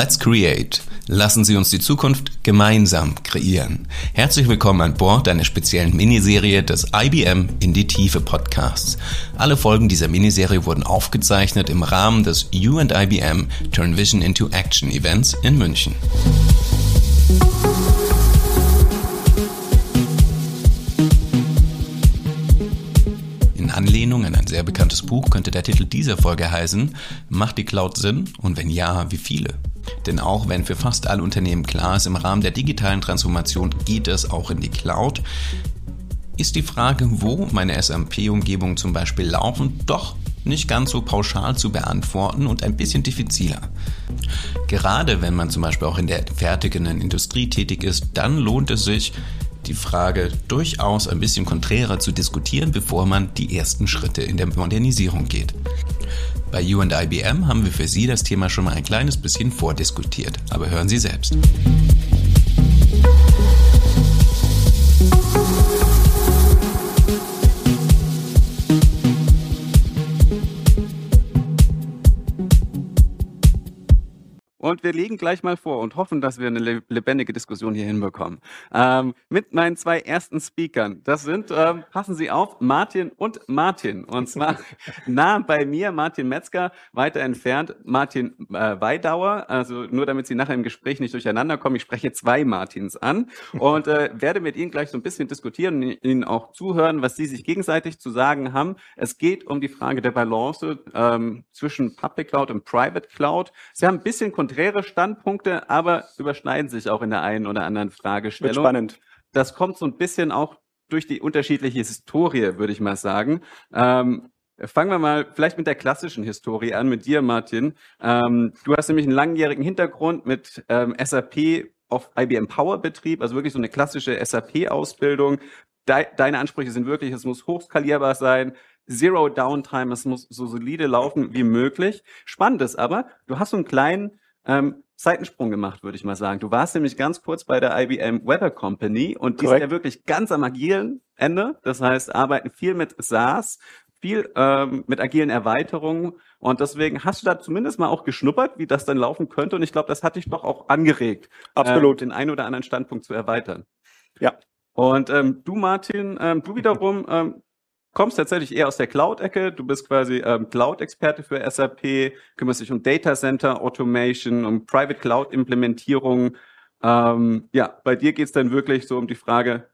Let's Create. Lassen Sie uns die Zukunft gemeinsam kreieren. Herzlich willkommen an Bord einer speziellen Miniserie des IBM in die Tiefe Podcasts. Alle Folgen dieser Miniserie wurden aufgezeichnet im Rahmen des You and IBM Turn Vision into Action Events in München. In Anlehnung an ein sehr bekanntes Buch könnte der Titel dieser Folge heißen, Macht die Cloud Sinn und wenn ja, wie viele? Denn auch wenn für fast alle Unternehmen klar ist, im Rahmen der digitalen Transformation geht es auch in die Cloud, ist die Frage, wo meine SMP-Umgebungen zum Beispiel laufen, doch nicht ganz so pauschal zu beantworten und ein bisschen diffiziler. Gerade wenn man zum Beispiel auch in der fertigenden Industrie tätig ist, dann lohnt es sich, die Frage durchaus ein bisschen konträrer zu diskutieren, bevor man die ersten Schritte in der Modernisierung geht. Bei You and IBM haben wir für Sie das Thema schon mal ein kleines bisschen vordiskutiert, aber hören Sie selbst. Und wir legen gleich mal vor und hoffen, dass wir eine lebendige Diskussion hier hinbekommen. Ähm, mit meinen zwei ersten Speakern. Das sind, ähm, passen Sie auf, Martin und Martin. Und zwar nah bei mir Martin Metzger, weiter entfernt Martin äh, Weidauer. Also nur damit Sie nachher im Gespräch nicht durcheinander kommen. Ich spreche zwei Martins an und äh, werde mit Ihnen gleich so ein bisschen diskutieren und Ihnen auch zuhören, was Sie sich gegenseitig zu sagen haben. Es geht um die Frage der Balance ähm, zwischen Public Cloud und Private Cloud. Sie haben ein bisschen konträre Standpunkte, aber überschneiden sich auch in der einen oder anderen Fragestellung. Wird spannend. Das kommt so ein bisschen auch durch die unterschiedliche Historie, würde ich mal sagen. Ähm, fangen wir mal vielleicht mit der klassischen Historie an, mit dir, Martin. Ähm, du hast nämlich einen langjährigen Hintergrund mit ähm, SAP auf IBM Power Betrieb, also wirklich so eine klassische SAP-Ausbildung. De deine Ansprüche sind wirklich, es muss hochskalierbar sein, Zero Downtime, es muss so solide laufen wie möglich. Spannend ist aber, du hast so einen kleinen ähm, Seitensprung gemacht, würde ich mal sagen. Du warst nämlich ganz kurz bei der IBM Weather Company und die Correct. sind ja wirklich ganz am agilen Ende. Das heißt, arbeiten viel mit SaaS, viel ähm, mit agilen Erweiterungen und deswegen hast du da zumindest mal auch geschnuppert, wie das dann laufen könnte und ich glaube, das hat dich doch auch angeregt, absolut ähm, den einen oder anderen Standpunkt zu erweitern. Ja. Und ähm, du, Martin, ähm, du wiederum ähm, kommst tatsächlich eher aus der Cloud-Ecke. Du bist quasi ähm, Cloud-Experte für SAP, kümmerst dich um Data Center Automation, um Private Cloud-Implementierung. Ähm, ja, bei dir geht es dann wirklich so um die Frage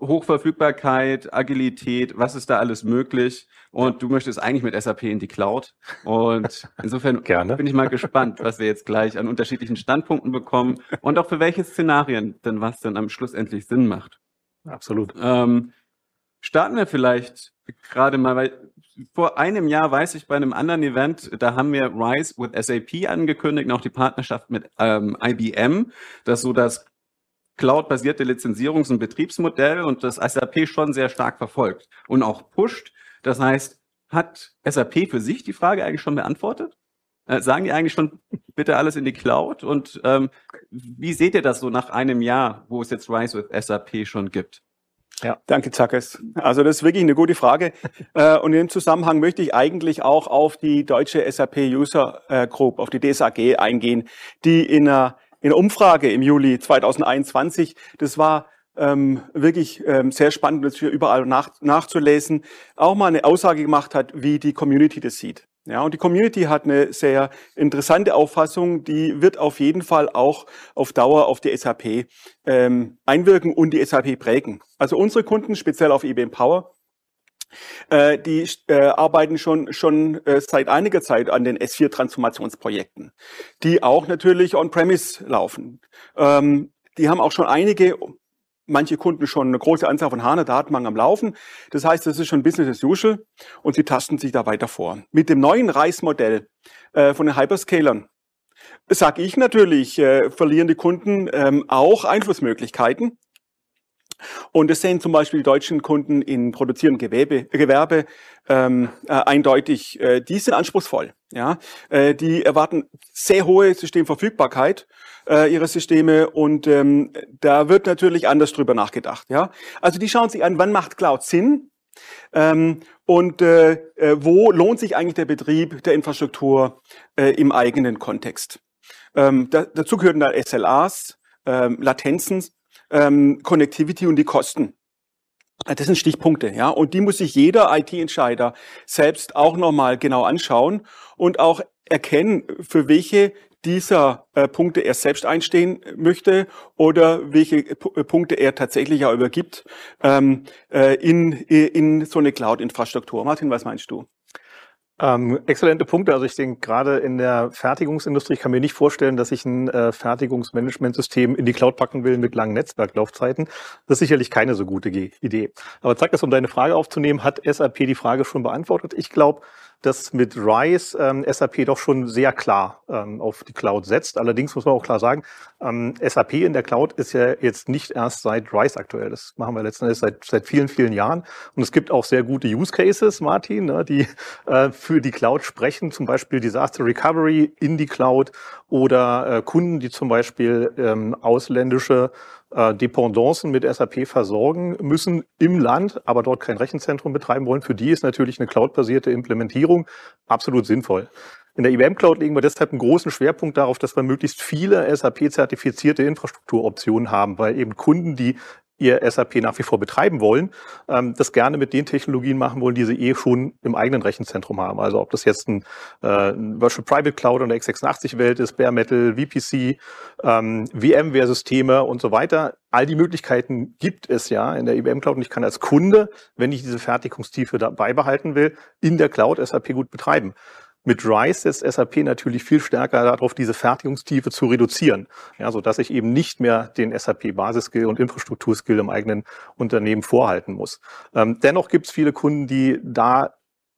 Hochverfügbarkeit, Agilität, was ist da alles möglich? Und du möchtest eigentlich mit SAP in die Cloud. Und insofern Gerne. bin ich mal gespannt, was wir jetzt gleich an unterschiedlichen Standpunkten bekommen und auch für welche Szenarien denn was dann am Schluss endlich Sinn macht. Absolut. Ähm, starten wir vielleicht gerade mal, weil vor einem Jahr weiß ich bei einem anderen Event, da haben wir Rise with SAP angekündigt, auch die Partnerschaft mit ähm, IBM, das so das Cloud-basierte Lizenzierungs- und Betriebsmodell und das SAP schon sehr stark verfolgt und auch pusht. Das heißt, hat SAP für sich die Frage eigentlich schon beantwortet? Äh, sagen die eigentlich schon bitte alles in die Cloud? Und ähm, wie seht ihr das so nach einem Jahr, wo es jetzt Rise with SAP schon gibt? Ja, danke, Zackes. Also das ist wirklich eine gute Frage. Äh, und in dem Zusammenhang möchte ich eigentlich auch auf die deutsche SAP User äh, Group, auf die DSAG eingehen, die in einer, in einer Umfrage im Juli 2021, das war ähm, wirklich ähm, sehr spannend, das hier überall nach, nachzulesen, auch mal eine Aussage gemacht hat, wie die Community das sieht. Ja, und die Community hat eine sehr interessante Auffassung, die wird auf jeden Fall auch auf Dauer auf die SAP ähm, einwirken und die SAP prägen. Also unsere Kunden, speziell auf IBM Power, äh, die äh, arbeiten schon, schon äh, seit einiger Zeit an den S4-Transformationsprojekten, die auch natürlich on-premise laufen. Ähm, die haben auch schon einige manche Kunden schon eine große Anzahl von HANA-Datenbanken am Laufen. Das heißt, das ist schon Business as usual und sie tasten sich da weiter vor. Mit dem neuen Reismodell äh, von den Hyperscalern sage ich natürlich, äh, verlieren die Kunden ähm, auch Einflussmöglichkeiten. Und das sehen zum Beispiel die deutschen Kunden in produzierendem Gewerbe, Gewerbe ähm, äh, eindeutig. Äh, die sind anspruchsvoll. Ja, äh, die erwarten sehr hohe Systemverfügbarkeit äh, ihrer Systeme und ähm, da wird natürlich anders drüber nachgedacht. Ja, also die schauen sich an, wann macht Cloud Sinn ähm, und äh, äh, wo lohnt sich eigentlich der Betrieb der Infrastruktur äh, im eigenen Kontext. Ähm, da, dazu gehören da SLAs, ähm, Latenzen, ähm, Connectivity und die Kosten. Das sind Stichpunkte, ja, und die muss sich jeder IT-Entscheider selbst auch nochmal genau anschauen und auch erkennen, für welche dieser äh, Punkte er selbst einstehen möchte oder welche P äh, Punkte er tatsächlich auch übergibt ähm, äh, in, in so eine Cloud-Infrastruktur. Martin, was meinst du? Ähm, exzellente Punkte. Also ich denke, gerade in der Fertigungsindustrie, kann mir nicht vorstellen, dass ich ein äh, Fertigungsmanagementsystem in die Cloud packen will mit langen Netzwerklaufzeiten. Das ist sicherlich keine so gute Idee. Aber zeig das, um deine Frage aufzunehmen, hat SAP die Frage schon beantwortet? Ich glaube, dass mit RISE ähm, SAP doch schon sehr klar ähm, auf die Cloud setzt. Allerdings muss man auch klar sagen, ähm, SAP in der Cloud ist ja jetzt nicht erst seit RISE aktuell. Das machen wir letzten Endes seit, seit vielen, vielen Jahren. Und es gibt auch sehr gute Use Cases, Martin, ne, die äh, für die Cloud sprechen, zum Beispiel Disaster Recovery in die Cloud oder äh, Kunden, die zum Beispiel ähm, ausländische äh, Dependancen mit SAP versorgen müssen im Land, aber dort kein Rechenzentrum betreiben wollen. Für die ist natürlich eine cloudbasierte Implementierung absolut sinnvoll. In der IBM Cloud legen wir deshalb einen großen Schwerpunkt darauf, dass wir möglichst viele SAP-zertifizierte Infrastrukturoptionen haben, weil eben Kunden, die ihr SAP nach wie vor betreiben wollen, ähm, das gerne mit den Technologien machen wollen, die sie eh schon im eigenen Rechenzentrum haben. Also ob das jetzt ein, äh, ein Virtual Private Cloud oder x86-Welt ist, Bare Metal, VPC, ähm, VMware-Systeme und so weiter. All die Möglichkeiten gibt es ja in der IBM Cloud und ich kann als Kunde, wenn ich diese Fertigungstiefe dabei behalten will, in der Cloud SAP gut betreiben. Mit RISE setzt SAP natürlich viel stärker darauf, diese Fertigungstiefe zu reduzieren, ja, so dass ich eben nicht mehr den SAP Basisskill und Infrastrukturskill im eigenen Unternehmen vorhalten muss. Ähm, dennoch gibt es viele Kunden, die da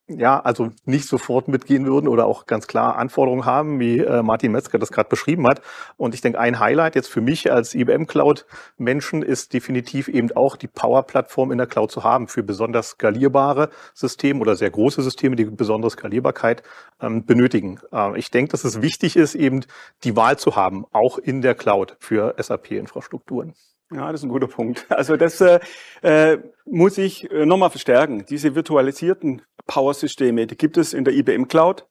ja, also nicht sofort mitgehen würden oder auch ganz klar Anforderungen haben, wie äh, Martin Metzger das gerade beschrieben hat. Und ich denke, ein Highlight jetzt für mich als IBM Cloud Menschen ist definitiv eben auch die Power Plattform in der Cloud zu haben für besonders skalierbare Systeme oder sehr große Systeme, die besondere Skalierbarkeit ähm, benötigen. Äh, ich denke, dass es wichtig ist, eben die Wahl zu haben, auch in der Cloud für SAP-Infrastrukturen. Ja, das ist ein guter Punkt. Also das äh, äh muss ich äh, nochmal verstärken. Diese virtualisierten Power-Systeme, die gibt es in der IBM Cloud.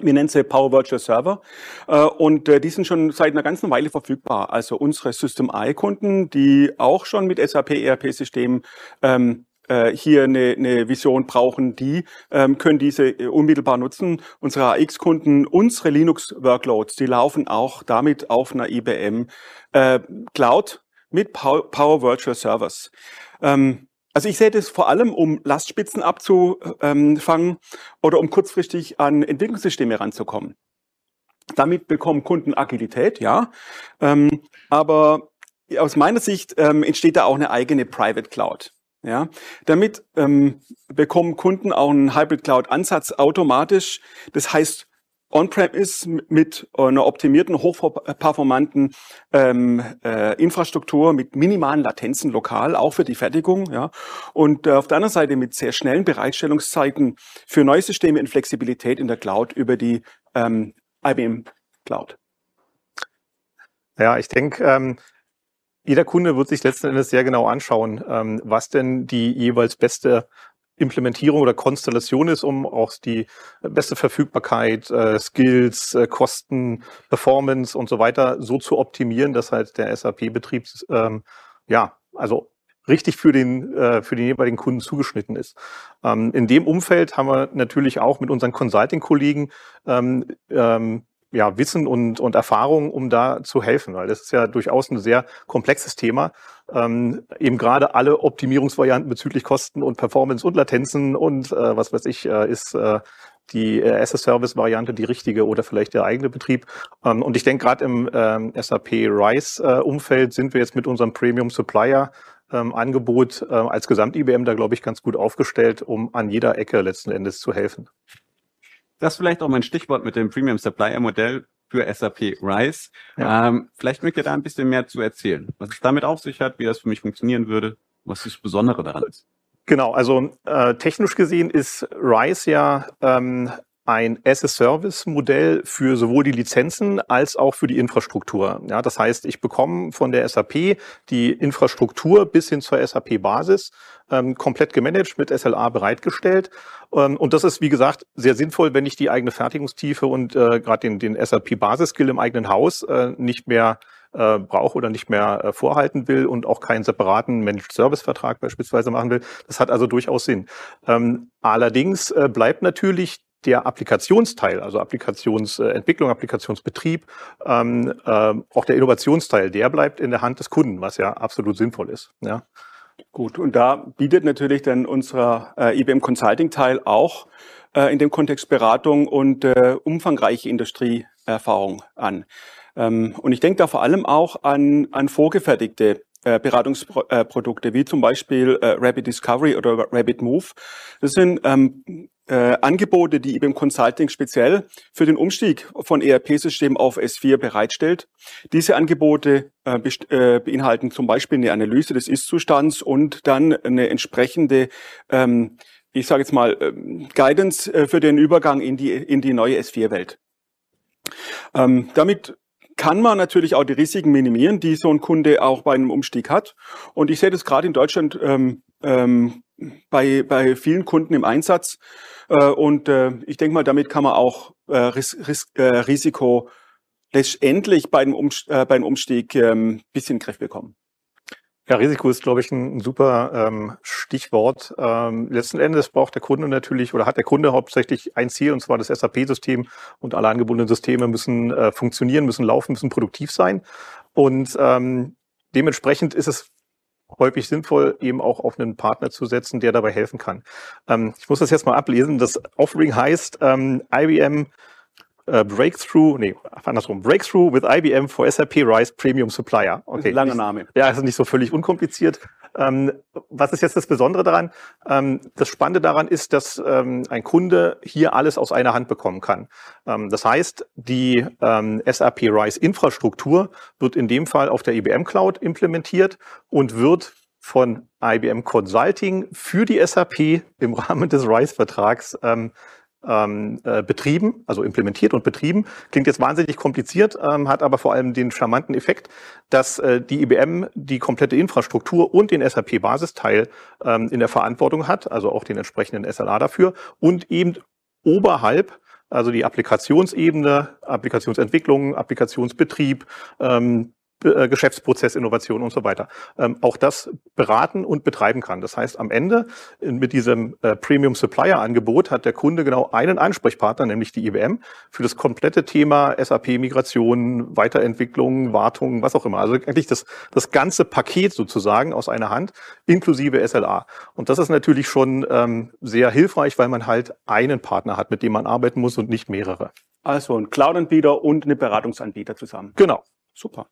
Wir nennen sie Power Virtual Server äh, und äh, die sind schon seit einer ganzen Weile verfügbar. Also unsere System I-Kunden, die auch schon mit SAP ERP-Systemen ähm, äh, hier eine, eine Vision brauchen, die ähm, können diese äh, unmittelbar nutzen. Unsere AX-Kunden, unsere Linux-Workloads, die laufen auch damit auf einer IBM äh, Cloud mit Power Virtual Servers. Ähm, also ich sehe das vor allem, um Lastspitzen abzufangen oder um kurzfristig an Entwicklungssysteme ranzukommen. Damit bekommen Kunden Agilität, ja. Ähm, aber aus meiner Sicht ähm, entsteht da auch eine eigene Private Cloud. Ja, damit ähm, bekommen Kunden auch einen Hybrid Cloud Ansatz automatisch. Das heißt, On-Prem ist mit einer optimierten, hochperformanten ähm, äh, Infrastruktur mit minimalen Latenzen lokal, auch für die Fertigung. Ja. Und äh, auf der anderen Seite mit sehr schnellen Bereitstellungszeiten für neue Systeme in Flexibilität in der Cloud über die ähm, IBM Cloud. Ja, ich denke, ähm, jeder Kunde wird sich letzten Endes sehr genau anschauen, ähm, was denn die jeweils beste Implementierung oder Konstellation ist, um auch die beste Verfügbarkeit, äh, Skills, äh, Kosten, Performance und so weiter so zu optimieren, dass halt der SAP-Betrieb ähm, ja also richtig für den äh, für den jeweiligen Kunden zugeschnitten ist. Ähm, in dem Umfeld haben wir natürlich auch mit unseren Consulting-Kollegen ähm, ähm, ja, Wissen und, und Erfahrung, um da zu helfen, weil das ist ja durchaus ein sehr komplexes Thema. Ähm, eben gerade alle Optimierungsvarianten bezüglich Kosten und Performance und Latenzen und äh, was weiß ich, äh, ist äh, die äh, as-a-Service-Variante die richtige oder vielleicht der eigene Betrieb. Ähm, und ich denke, gerade im ähm, SAP RISE-Umfeld äh, sind wir jetzt mit unserem Premium Supplier ähm, Angebot äh, als Gesamt-IBM da, glaube ich, ganz gut aufgestellt, um an jeder Ecke letzten Endes zu helfen. Das ist vielleicht auch mein Stichwort mit dem Premium Supplier Modell für SAP RISE. Ja. Ähm, vielleicht mögt ihr da ein bisschen mehr zu erzählen, was es damit auf sich hat, wie das für mich funktionieren würde, was das Besondere daran ist. Genau, also äh, technisch gesehen ist RISE ja ähm, ein As-a-Service-Modell für sowohl die Lizenzen als auch für die Infrastruktur. Ja, das heißt, ich bekomme von der SAP die Infrastruktur bis hin zur SAP-Basis ähm, komplett gemanagt mit SLA bereitgestellt. Ähm, und das ist, wie gesagt, sehr sinnvoll, wenn ich die eigene Fertigungstiefe und äh, gerade den, den SAP-Basis-Skill im eigenen Haus äh, nicht mehr äh, brauche oder nicht mehr äh, vorhalten will und auch keinen separaten Managed Service Vertrag beispielsweise machen will. Das hat also durchaus Sinn. Ähm, allerdings äh, bleibt natürlich der Applikationsteil, also Applikationsentwicklung, Applikationsbetrieb, ähm, äh, auch der Innovationsteil, der bleibt in der Hand des Kunden, was ja absolut sinnvoll ist. Ja. Gut, und da bietet natürlich dann unser äh, IBM Consulting Teil auch äh, in dem Kontext Beratung und äh, umfangreiche Industrieerfahrung an. Ähm, und ich denke da vor allem auch an, an vorgefertigte äh, Beratungsprodukte, wie zum Beispiel äh, Rapid Discovery oder Rapid Move. Das sind ähm, äh, Angebote, die IBM Consulting speziell für den Umstieg von ERP-Systemen auf S4 bereitstellt. Diese Angebote äh, äh, beinhalten zum Beispiel eine Analyse des Ist-Zustands und dann eine entsprechende ähm, ich sage jetzt mal, ähm, Guidance äh, für den Übergang in die, in die neue S4-Welt. Ähm, damit kann man natürlich auch die Risiken minimieren, die so ein Kunde auch bei einem Umstieg hat. Und ich sehe das gerade in Deutschland ähm, ähm, bei, bei vielen Kunden im Einsatz. Äh, und äh, ich denke mal, damit kann man auch äh, Ris Ris äh, Risiko letztendlich bei einem, Umst äh, bei einem Umstieg ähm, bisschen in den Griff bekommen. Ja, Risiko ist, glaube ich, ein, super ähm, Stichwort. Ähm, letzten Endes braucht der Kunde natürlich oder hat der Kunde hauptsächlich ein Ziel, und zwar das SAP-System und alle angebundenen Systeme müssen äh, funktionieren, müssen laufen, müssen produktiv sein. Und ähm, dementsprechend ist es häufig sinnvoll, eben auch auf einen Partner zu setzen, der dabei helfen kann. Ähm, ich muss das jetzt mal ablesen. Das Offering heißt ähm, IBM Uh, Breakthrough, nee, andersrum. Breakthrough with IBM for SAP RISE Premium Supplier. Okay. Langer Name. Ja, ist nicht so völlig unkompliziert. Ähm, was ist jetzt das Besondere daran? Ähm, das Spannende daran ist, dass ähm, ein Kunde hier alles aus einer Hand bekommen kann. Ähm, das heißt, die ähm, SAP RISE Infrastruktur wird in dem Fall auf der IBM Cloud implementiert und wird von IBM Consulting für die SAP im Rahmen des RISE-Vertrags ähm, äh, betrieben, also implementiert und betrieben. Klingt jetzt wahnsinnig kompliziert, ähm, hat aber vor allem den charmanten Effekt, dass äh, die IBM die komplette Infrastruktur und den SAP-Basisteil ähm, in der Verantwortung hat, also auch den entsprechenden SLA dafür und eben oberhalb also die Applikationsebene, Applikationsentwicklung, Applikationsbetrieb, ähm, äh, Geschäftsprozess, Innovation und so weiter. Ähm, auch das beraten und betreiben kann. Das heißt, am Ende äh, mit diesem äh, Premium Supplier Angebot hat der Kunde genau einen Ansprechpartner, nämlich die IBM, für das komplette Thema SAP Migration, Weiterentwicklung, Wartung, was auch immer. Also eigentlich das, das ganze Paket sozusagen aus einer Hand, inklusive SLA. Und das ist natürlich schon ähm, sehr hilfreich, weil man halt einen Partner hat, mit dem man arbeiten muss und nicht mehrere. Also ein Cloud-Anbieter und eine Beratungsanbieter zusammen. Genau. Super.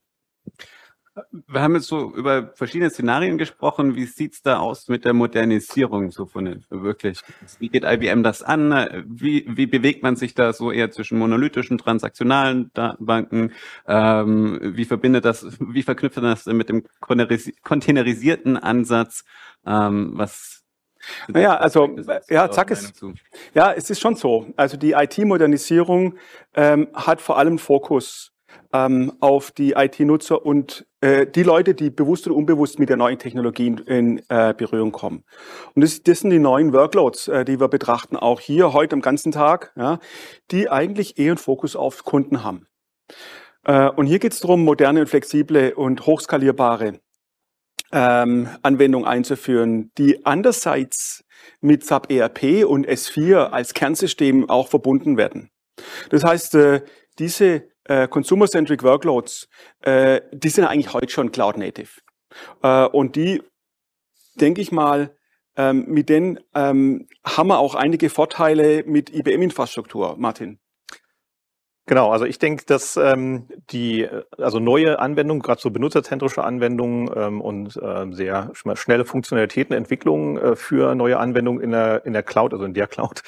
Wir haben jetzt so über verschiedene Szenarien gesprochen. Wie sieht's da aus mit der Modernisierung so von wirklich? Wie geht IBM das an? Wie, wie bewegt man sich da so eher zwischen monolithischen, transaktionalen Datenbanken? Ähm, wie verbindet das, wie verknüpft man das mit dem containerisierten Ansatz? Ähm, was naja, also ja, zack ist. Ja, es ist schon so. Also die IT-Modernisierung ähm, hat vor allem Fokus ähm, auf die IT-Nutzer und äh, die Leute, die bewusst oder unbewusst mit der neuen Technologie in, äh, Berührung kommen. Und das, das sind die neuen Workloads, äh, die wir betrachten, auch hier heute am ganzen Tag, ja, die eigentlich eher einen Fokus auf Kunden haben. Äh, und hier geht es darum, moderne und flexible und hochskalierbare ähm, Anwendungen einzuführen, die andererseits mit SAP ERP und S4 als Kernsystem auch verbunden werden. Das heißt, äh, diese äh, Consumer-Centric Workloads, äh, die sind eigentlich heute schon Cloud-Native. Äh, und die, denke ich mal, ähm, mit denen ähm, haben wir auch einige Vorteile mit IBM-Infrastruktur, Martin. Genau, also ich denke, dass ähm, die also neue Anwendungen, gerade so benutzerzentrische Anwendungen ähm, und äh, sehr schnelle Funktionalitäten, Entwicklungen äh, für neue Anwendungen in der in der Cloud, also in der Cloud,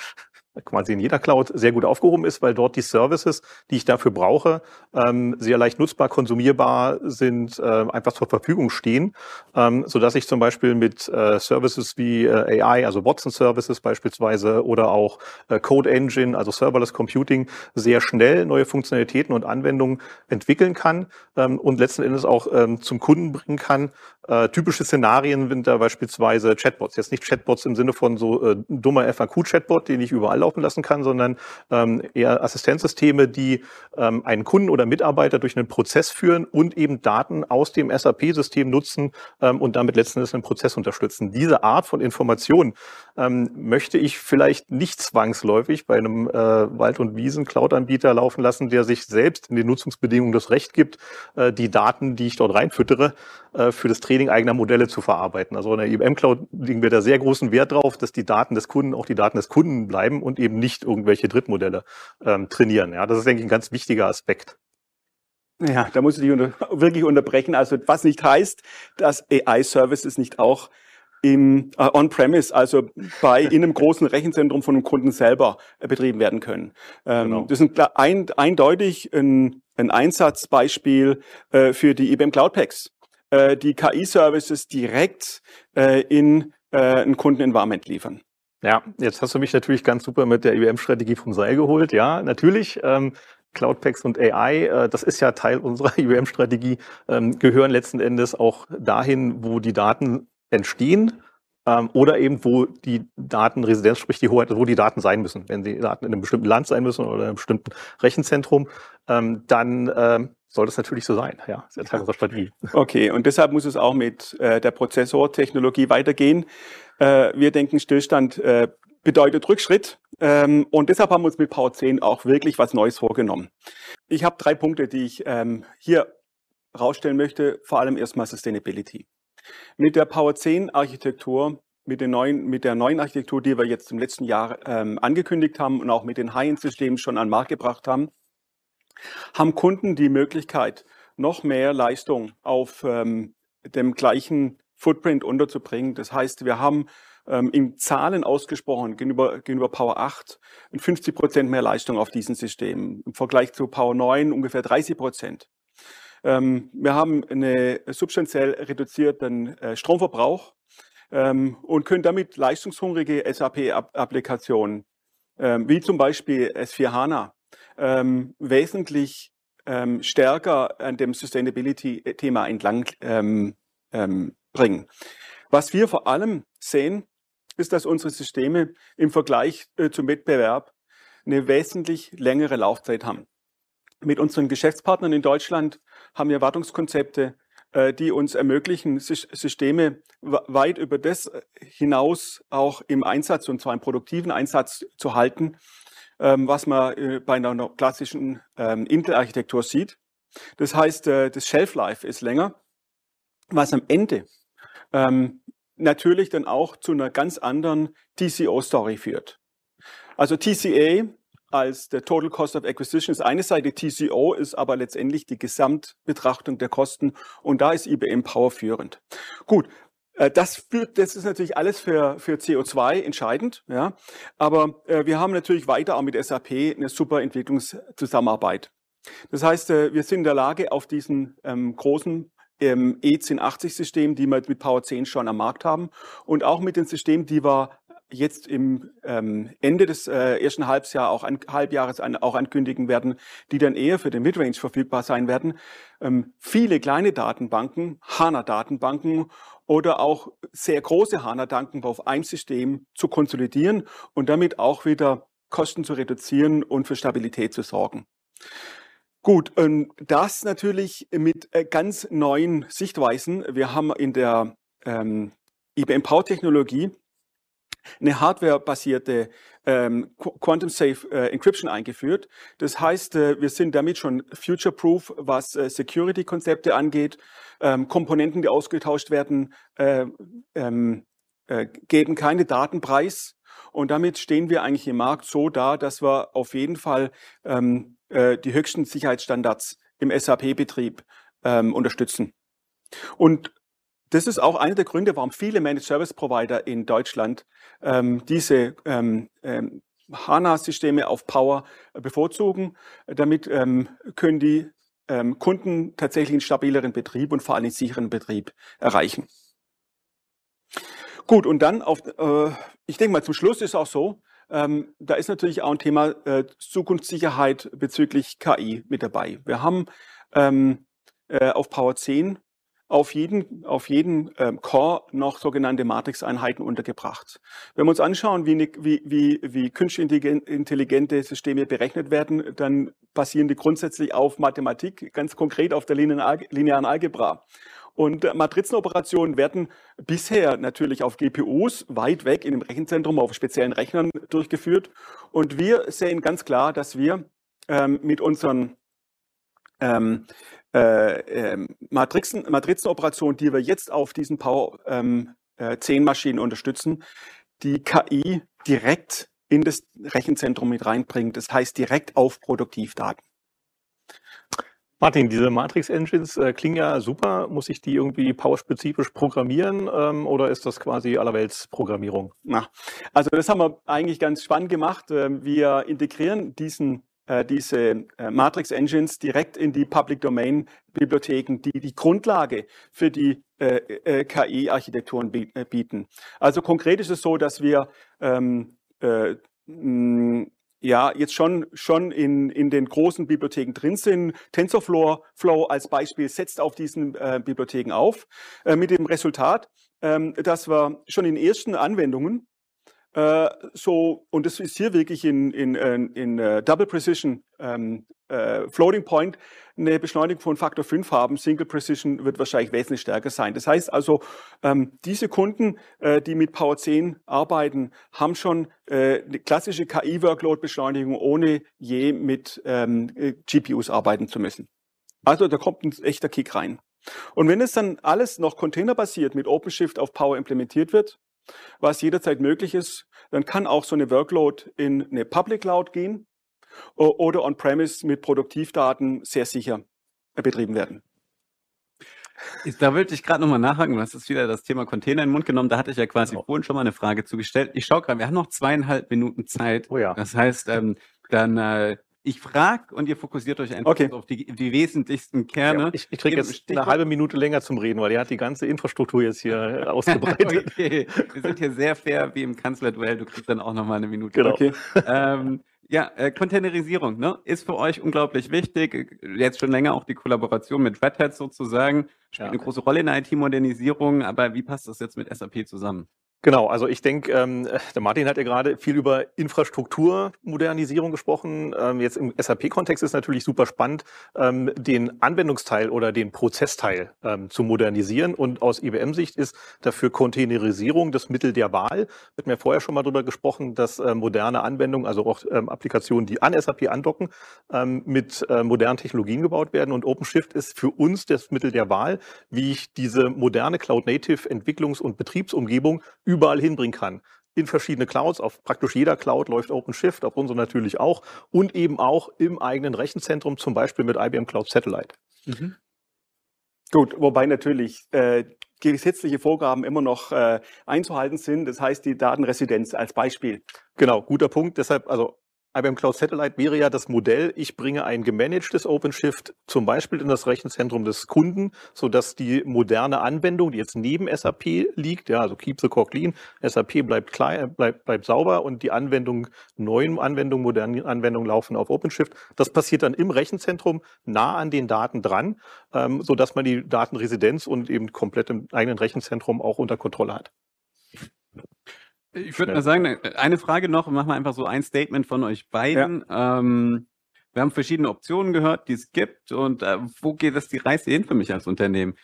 quasi in jeder Cloud sehr gut aufgehoben ist, weil dort die Services, die ich dafür brauche, ähm, sehr leicht nutzbar, konsumierbar sind, äh, einfach zur Verfügung stehen, ähm, so dass ich zum Beispiel mit äh, Services wie äh, AI, also Watson Services beispielsweise oder auch äh, Code Engine, also Serverless Computing, sehr schnell neue Funktionalitäten und Anwendungen entwickeln kann ähm, und letzten Endes auch ähm, zum Kunden bringen kann. Äh, typische Szenarien sind da beispielsweise Chatbots. Jetzt nicht Chatbots im Sinne von so äh, dummer FAQ-Chatbot, den ich überall laufen lassen kann, sondern ähm, eher Assistenzsysteme, die ähm, einen Kunden oder Mitarbeiter durch einen Prozess führen und eben Daten aus dem SAP-System nutzen ähm, und damit letzten Endes einen Prozess unterstützen. Diese Art von Information ähm, möchte ich vielleicht nicht zwangsläufig bei einem äh, Wald- und Wiesen-Cloud-Anbieter laufen lassen, der sich selbst in den Nutzungsbedingungen das Recht gibt, äh, die Daten, die ich dort reinfüttere, für das Training eigener Modelle zu verarbeiten. Also in der IBM Cloud legen wir da sehr großen Wert drauf, dass die Daten des Kunden auch die Daten des Kunden bleiben und eben nicht irgendwelche Drittmodelle ähm, trainieren. Ja, das ist, denke ich, ein ganz wichtiger Aspekt. Ja, da muss ich unter, wirklich unterbrechen. Also was nicht heißt, dass AI-Services nicht auch im äh, On-Premise, also bei in einem großen Rechenzentrum von einem Kunden selber äh, betrieben werden können. Ähm, genau. Das ist ein, ein, eindeutig ein, ein Einsatzbeispiel äh, für die IBM Cloud Packs, äh, die KI-Services direkt äh, in äh, ein Kundenenvironment liefern. Ja, jetzt hast du mich natürlich ganz super mit der IBM-Strategie vom Seil geholt. Ja, natürlich. Ähm, Cloudpacks und AI, äh, das ist ja Teil unserer IBM-Strategie, ähm, gehören letzten Endes auch dahin, wo die Daten entstehen ähm, oder eben wo die Datenresidenz, sprich die Hoheit, wo die Daten sein müssen. Wenn die Daten in einem bestimmten Land sein müssen oder in einem bestimmten Rechenzentrum, ähm, dann ähm, soll das natürlich so sein. Ja, ist Teil unserer Strategie. Okay, und deshalb muss es auch mit äh, der Prozessortechnologie weitergehen. Äh, wir denken, Stillstand äh, bedeutet Rückschritt. Ähm, und deshalb haben wir uns mit Power 10 auch wirklich was Neues vorgenommen. Ich habe drei Punkte, die ich ähm, hier rausstellen möchte. Vor allem erstmal Sustainability. Mit der Power 10 Architektur, mit, den neuen, mit der neuen Architektur, die wir jetzt im letzten Jahr ähm, angekündigt haben und auch mit den High-End-Systemen schon an den Markt gebracht haben, haben Kunden die Möglichkeit, noch mehr Leistung auf ähm, dem gleichen Footprint unterzubringen. Das heißt, wir haben ähm, in Zahlen ausgesprochen gegenüber, gegenüber Power 8 50 Prozent mehr Leistung auf diesen Systemen. Im Vergleich zu Power 9 ungefähr 30 Prozent. Ähm, wir haben einen substanziell reduzierten äh, Stromverbrauch ähm, und können damit leistungshungrige SAP-Applikationen, ähm, wie zum Beispiel S4 HANA, wesentlich stärker an dem Sustainability-Thema entlang bringen. Was wir vor allem sehen, ist, dass unsere Systeme im Vergleich äh, zum Wettbewerb eine wesentlich längere Laufzeit haben mit unseren Geschäftspartnern in Deutschland haben wir Wartungskonzepte, äh, die uns ermöglichen, Systeme weit über das hinaus auch im Einsatz, und zwar im produktiven Einsatz zu halten, ähm, was man äh, bei einer klassischen ähm, Intel-Architektur sieht. Das heißt, äh, das Shelf-Life ist länger, was am Ende ähm, natürlich dann auch zu einer ganz anderen TCO-Story führt. Also TCA als der Total Cost of Acquisition ist eine Seite, TCO ist aber letztendlich die Gesamtbetrachtung der Kosten und da ist IBM Power führend. Gut, äh, das, führt, das ist natürlich alles für, für CO2 entscheidend, ja. Aber äh, wir haben natürlich weiter auch mit SAP eine super Entwicklungszusammenarbeit. Das heißt, äh, wir sind in der Lage, auf diesen ähm, großen ähm, E1080-System, die wir mit Power 10 schon am Markt haben, und auch mit den Systemen, die wir jetzt im ähm, Ende des äh, ersten Halbjahres auch an, Halbjahres an, auch ankündigen werden, die dann eher für den Midrange verfügbar sein werden. Ähm, viele kleine Datenbanken, HANA-Datenbanken oder auch sehr große HANA-Datenbanken auf einem System zu konsolidieren und damit auch wieder Kosten zu reduzieren und für Stabilität zu sorgen. Gut, und das natürlich mit äh, ganz neuen Sichtweisen. Wir haben in der ähm, IBM Power Technologie eine hardwarebasierte ähm, Quantum Safe äh, Encryption eingeführt. Das heißt, äh, wir sind damit schon future-proof, was äh, Security-Konzepte angeht. Ähm, Komponenten, die ausgetauscht werden, äh, ähm, äh, geben keine Datenpreis. Und damit stehen wir eigentlich im Markt so da, dass wir auf jeden Fall ähm, äh, die höchsten Sicherheitsstandards im SAP-Betrieb ähm, unterstützen. Und das ist auch einer der Gründe, warum viele Managed Service Provider in Deutschland ähm, diese ähm, ähm, HANA-Systeme auf Power bevorzugen. Damit ähm, können die ähm, Kunden tatsächlich einen stabileren Betrieb und vor allem einen sicheren Betrieb erreichen. Gut, und dann auf, äh, ich denke mal, zum Schluss ist auch so, ähm, da ist natürlich auch ein Thema äh, Zukunftssicherheit bezüglich KI mit dabei. Wir haben ähm, äh, auf Power 10 auf jeden, auf jeden ähm, Core noch sogenannte Matrix-Einheiten untergebracht. Wenn wir uns anschauen, wie, wie, wie, wie künstlich intelligente Systeme berechnet werden, dann basieren die grundsätzlich auf Mathematik, ganz konkret auf der linearen Algebra. Und Matrizenoperationen werden bisher natürlich auf GPUs weit weg in dem Rechenzentrum auf speziellen Rechnern durchgeführt. Und wir sehen ganz klar, dass wir ähm, mit unseren ähm, äh, ähm, Matrizen, Matrizenoperationen, die wir jetzt auf diesen Power ähm, äh, 10 Maschinen unterstützen, die KI direkt in das Rechenzentrum mit reinbringen. Das heißt direkt auf Produktivdaten. Martin, diese Matrix-Engines äh, klingen ja super. Muss ich die irgendwie powerspezifisch programmieren ähm, oder ist das quasi allerwelts Programmierung? Na, also das haben wir eigentlich ganz spannend gemacht. Ähm, wir integrieren diesen äh, diese äh, Matrix-Engines direkt in die Public Domain-Bibliotheken, die die Grundlage für die äh, äh, KI-Architekturen bieten. Also konkret ist es so, dass wir ähm, äh, ja, jetzt schon, schon in, in den großen Bibliotheken drin sind. TensorFlow Flow als Beispiel setzt auf diesen äh, Bibliotheken auf, äh, mit dem Resultat, ähm, dass wir schon in ersten Anwendungen äh, so, und das ist hier wirklich in, in, äh, in, in uh, Double Precision ähm, äh, Floating Point eine Beschleunigung von Faktor 5 haben. Single Precision wird wahrscheinlich wesentlich stärker sein. Das heißt also, ähm, diese Kunden, äh, die mit Power 10 arbeiten, haben schon äh, eine klassische KI-Workload-Beschleunigung, ohne je mit ähm, GPUs arbeiten zu müssen. Also da kommt ein echter Kick rein. Und wenn es dann alles noch containerbasiert mit OpenShift auf Power implementiert wird, was jederzeit möglich ist, dann kann auch so eine Workload in eine Public Cloud gehen oder on-premise mit Produktivdaten sehr sicher betrieben werden. Da wollte ich gerade nochmal nachhaken, du hast jetzt wieder das Thema Container in den Mund genommen, da hatte ich ja quasi genau. vorhin schon mal eine Frage zugestellt. Ich schaue gerade, wir haben noch zweieinhalb Minuten Zeit. Oh ja. Das heißt, ähm, dann äh, ich frage und ihr fokussiert euch einfach okay. auf die, die wesentlichsten Kerne. Ja, ich ich kriege jetzt Stichwort. eine halbe Minute länger zum Reden, weil ihr hat die ganze Infrastruktur jetzt hier ausgebreitet. okay. Wir sind hier sehr fair wie im Kanzlerduell. Du kriegst dann auch noch mal eine Minute. Genau. Okay. ähm, ja, äh, Containerisierung ne, ist für euch unglaublich wichtig. Jetzt schon länger auch die Kollaboration mit Red Hat sozusagen. Spielt ja. eine große Rolle in der IT-Modernisierung. Aber wie passt das jetzt mit SAP zusammen? Genau, also ich denke, ähm, der Martin hat ja gerade viel über Infrastrukturmodernisierung gesprochen. Ähm, jetzt im SAP-Kontext ist natürlich super spannend, ähm, den Anwendungsteil oder den Prozessteil ähm, zu modernisieren. Und aus IBM-Sicht ist dafür Containerisierung das Mittel der Wahl. Wir hatten ja vorher schon mal darüber gesprochen, dass äh, moderne Anwendungen, also auch ähm, Applikationen, die an SAP andocken, ähm, mit äh, modernen Technologien gebaut werden. Und OpenShift ist für uns das Mittel der Wahl, wie ich diese moderne Cloud-Native-Entwicklungs- und Betriebsumgebung überall hinbringen kann. In verschiedene Clouds, auf praktisch jeder Cloud läuft OpenShift, auf unsere natürlich auch und eben auch im eigenen Rechenzentrum, zum Beispiel mit IBM Cloud Satellite. Mhm. Gut, wobei natürlich äh, gesetzliche Vorgaben immer noch äh, einzuhalten sind. Das heißt, die Datenresidenz als Beispiel. Genau, guter Punkt. Deshalb, also IBM Cloud Satellite wäre ja das Modell, ich bringe ein gemanagtes OpenShift zum Beispiel in das Rechenzentrum des Kunden, sodass die moderne Anwendung, die jetzt neben SAP liegt, ja, also keep the core clean, SAP bleibt, klein, bleibt, bleibt sauber und die Anwendung, neuen Anwendungen, modernen Anwendungen laufen auf OpenShift. Das passiert dann im Rechenzentrum nah an den Daten dran, ähm, sodass man die Datenresidenz und eben komplett im eigenen Rechenzentrum auch unter Kontrolle hat. Ich würde mal sagen, eine Frage noch, machen wir einfach so ein Statement von euch beiden. Ja. Ähm, wir haben verschiedene Optionen gehört, die es gibt und äh, wo geht das die Reise hin für mich als Unternehmen?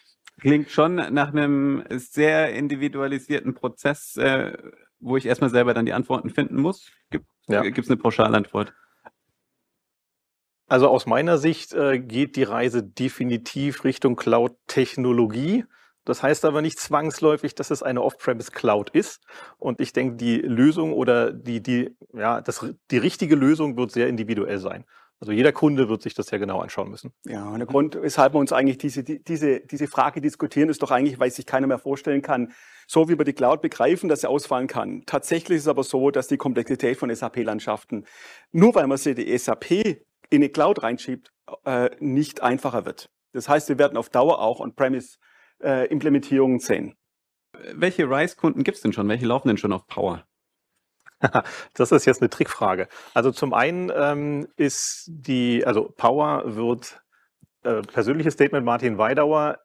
Klingt schon nach einem sehr individualisierten Prozess, äh, wo ich erstmal selber dann die Antworten finden muss. Gibt es ja. eine Pauschalantwort? Also aus meiner Sicht äh, geht die Reise definitiv Richtung Cloud-Technologie. Das heißt aber nicht zwangsläufig, dass es eine Off-Premise-Cloud ist. Und ich denke, die Lösung oder die, die, ja, das, die richtige Lösung wird sehr individuell sein. Also jeder Kunde wird sich das ja genau anschauen müssen. Ja, und der Grund, weshalb wir uns eigentlich diese, diese, diese Frage diskutieren, ist doch eigentlich, weil sich keiner mehr vorstellen kann, so wie wir die Cloud begreifen, dass sie ausfallen kann. Tatsächlich ist es aber so, dass die Komplexität von SAP-Landschaften, nur weil man sie die SAP in die Cloud reinschiebt, äh, nicht einfacher wird. Das heißt, wir werden auf Dauer auch On-Premise-Implementierungen äh, sehen. Welche RISE-Kunden gibt es denn schon? Welche laufen denn schon auf Power? das ist jetzt eine Trickfrage. Also zum einen ähm, ist die, also Power wird äh, persönliches Statement Martin Weidauer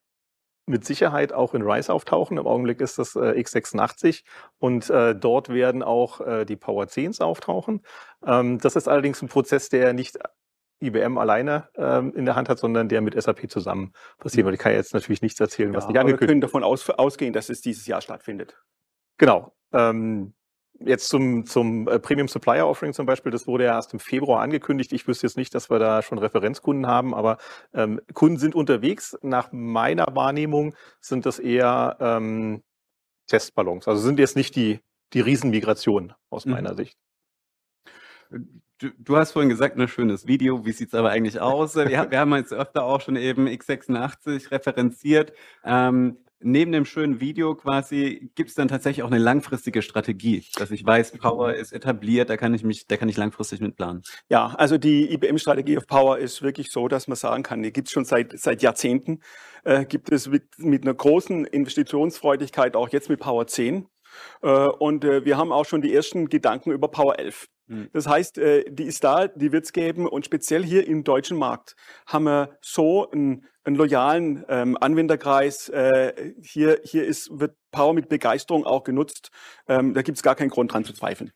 mit Sicherheit auch in RISE auftauchen. Im Augenblick ist das äh, x86 und äh, dort werden auch äh, die Power 10s auftauchen. Ähm, das ist allerdings ein Prozess, der nicht IBM alleine ähm, in der Hand hat, sondern der mit SAP zusammen passiert. Ich kann jetzt natürlich nichts erzählen, was ja, nicht angekündigt Wir können davon aus, ausgehen, dass es dieses Jahr stattfindet. Genau. Ähm, Jetzt zum, zum äh, Premium Supplier Offering zum Beispiel, das wurde ja erst im Februar angekündigt. Ich wüsste jetzt nicht, dass wir da schon Referenzkunden haben, aber ähm, Kunden sind unterwegs. Nach meiner Wahrnehmung sind das eher ähm, Testballons. Also sind jetzt nicht die, die Riesenmigration aus mhm. meiner Sicht. Du, du, hast vorhin gesagt, ein ne, schönes Video. Wie sieht's aber eigentlich aus? Wir, wir, haben jetzt öfter auch schon eben x86 referenziert. Ähm, neben dem schönen Video quasi gibt es dann tatsächlich auch eine langfristige Strategie, dass ich weiß, Power ist etabliert, da kann ich mich, da kann ich langfristig mit planen. Ja, also die IBM-Strategie auf Power ist wirklich so, dass man sagen kann, die gibt es schon seit, seit Jahrzehnten, äh, gibt es mit, mit einer großen Investitionsfreudigkeit auch jetzt mit Power 10. Äh, und äh, wir haben auch schon die ersten Gedanken über Power 11. Hm. Das heißt, äh, die ist da, die wird es geben und speziell hier im deutschen Markt haben wir so einen, einen loyalen ähm, Anwenderkreis. Äh, hier hier ist, wird Power mit Begeisterung auch genutzt. Ähm, da gibt es gar keinen Grund dran zu zweifeln.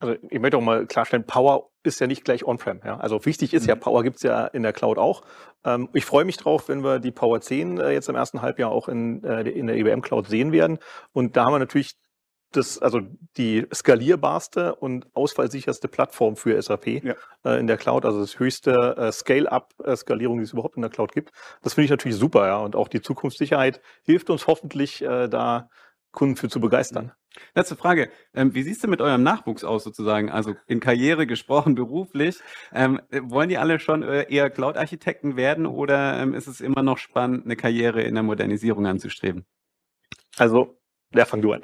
Also ich möchte auch mal klarstellen, Power ist ja nicht gleich On-Prem. Ja? Also wichtig ist mhm. ja, Power gibt es ja in der Cloud auch. Ähm, ich freue mich drauf, wenn wir die Power 10 äh, jetzt im ersten Halbjahr auch in, äh, in der IBM Cloud sehen werden. Und da haben wir natürlich das, also die skalierbarste und ausfallsicherste Plattform für SAP ja. äh, in der Cloud, also das höchste äh, Scale-up-Skalierung, die es überhaupt in der Cloud gibt. Das finde ich natürlich super, ja. Und auch die Zukunftssicherheit hilft uns hoffentlich, äh, da Kunden für zu begeistern. Letzte Frage. Ähm, wie siehst du mit eurem Nachwuchs aus sozusagen? Also in Karriere gesprochen, beruflich. Ähm, wollen die alle schon äh, eher Cloud-Architekten werden oder ähm, ist es immer noch spannend, eine Karriere in der Modernisierung anzustreben? Also ja, fang du an.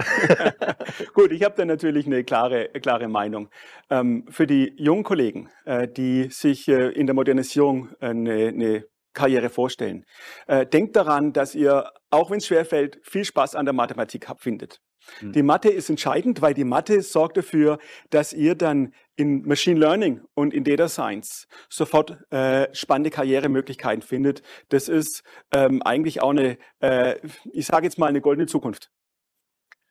Gut, ich habe da natürlich eine klare, klare Meinung. Ähm, für die jungen Kollegen, äh, die sich äh, in der Modernisierung eine, eine Karriere vorstellen, äh, denkt daran, dass ihr, auch wenn es schwerfällt, viel Spaß an der Mathematik habt, findet. Hm. Die Mathe ist entscheidend, weil die Mathe sorgt dafür, dass ihr dann in Machine Learning und in Data Science sofort äh, spannende Karrieremöglichkeiten findet. Das ist ähm, eigentlich auch eine, äh, ich sage jetzt mal, eine goldene Zukunft.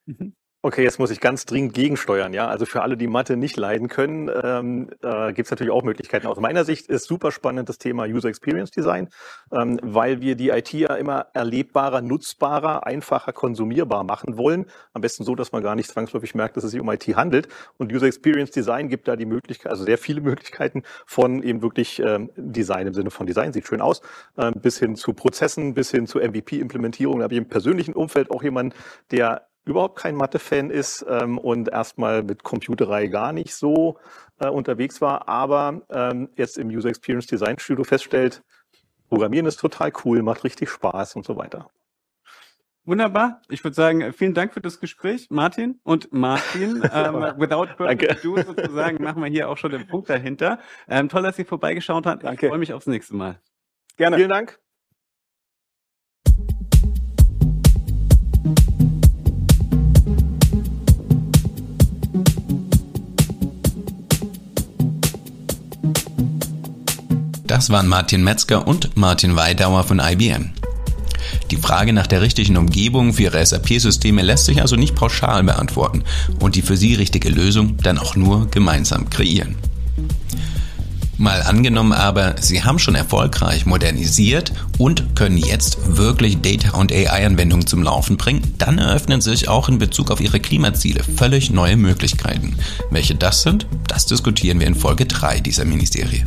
Mhm. Okay, jetzt muss ich ganz dringend gegensteuern. Ja, also für alle, die Mathe nicht leiden können, ähm, äh, gibt es natürlich auch Möglichkeiten. Aus meiner Sicht ist super spannend das Thema User Experience Design, ähm, weil wir die IT ja immer erlebbarer, nutzbarer, einfacher, konsumierbar machen wollen. Am besten so, dass man gar nicht zwangsläufig merkt, dass es sich um IT handelt. Und User Experience Design gibt da die Möglichkeit, also sehr viele Möglichkeiten von eben wirklich ähm, Design im Sinne von Design sieht schön aus, ähm, bis hin zu Prozessen, bis hin zu MVP-Implementierung. Da habe ich im persönlichen Umfeld auch jemanden, der überhaupt kein Mathe-Fan ist ähm, und erstmal mit Computerei gar nicht so äh, unterwegs war, aber ähm, jetzt im User Experience Design Studio feststellt, Programmieren ist total cool, macht richtig Spaß und so weiter. Wunderbar. Ich würde sagen, vielen Dank für das Gespräch, Martin. Und Martin, ähm, without further ado sozusagen, machen wir hier auch schon den Punkt dahinter. Ähm, toll, dass ihr vorbeigeschaut habt. Danke. Ich freue mich aufs nächste Mal. Gerne. Vielen Dank. Das waren Martin Metzger und Martin Weidauer von IBM. Die Frage nach der richtigen Umgebung für Ihre SAP-Systeme lässt sich also nicht pauschal beantworten und die für Sie richtige Lösung dann auch nur gemeinsam kreieren. Mal angenommen aber, Sie haben schon erfolgreich modernisiert und können jetzt wirklich Data- und AI-Anwendungen zum Laufen bringen, dann eröffnen sich auch in Bezug auf Ihre Klimaziele völlig neue Möglichkeiten. Welche das sind, das diskutieren wir in Folge 3 dieser Miniserie.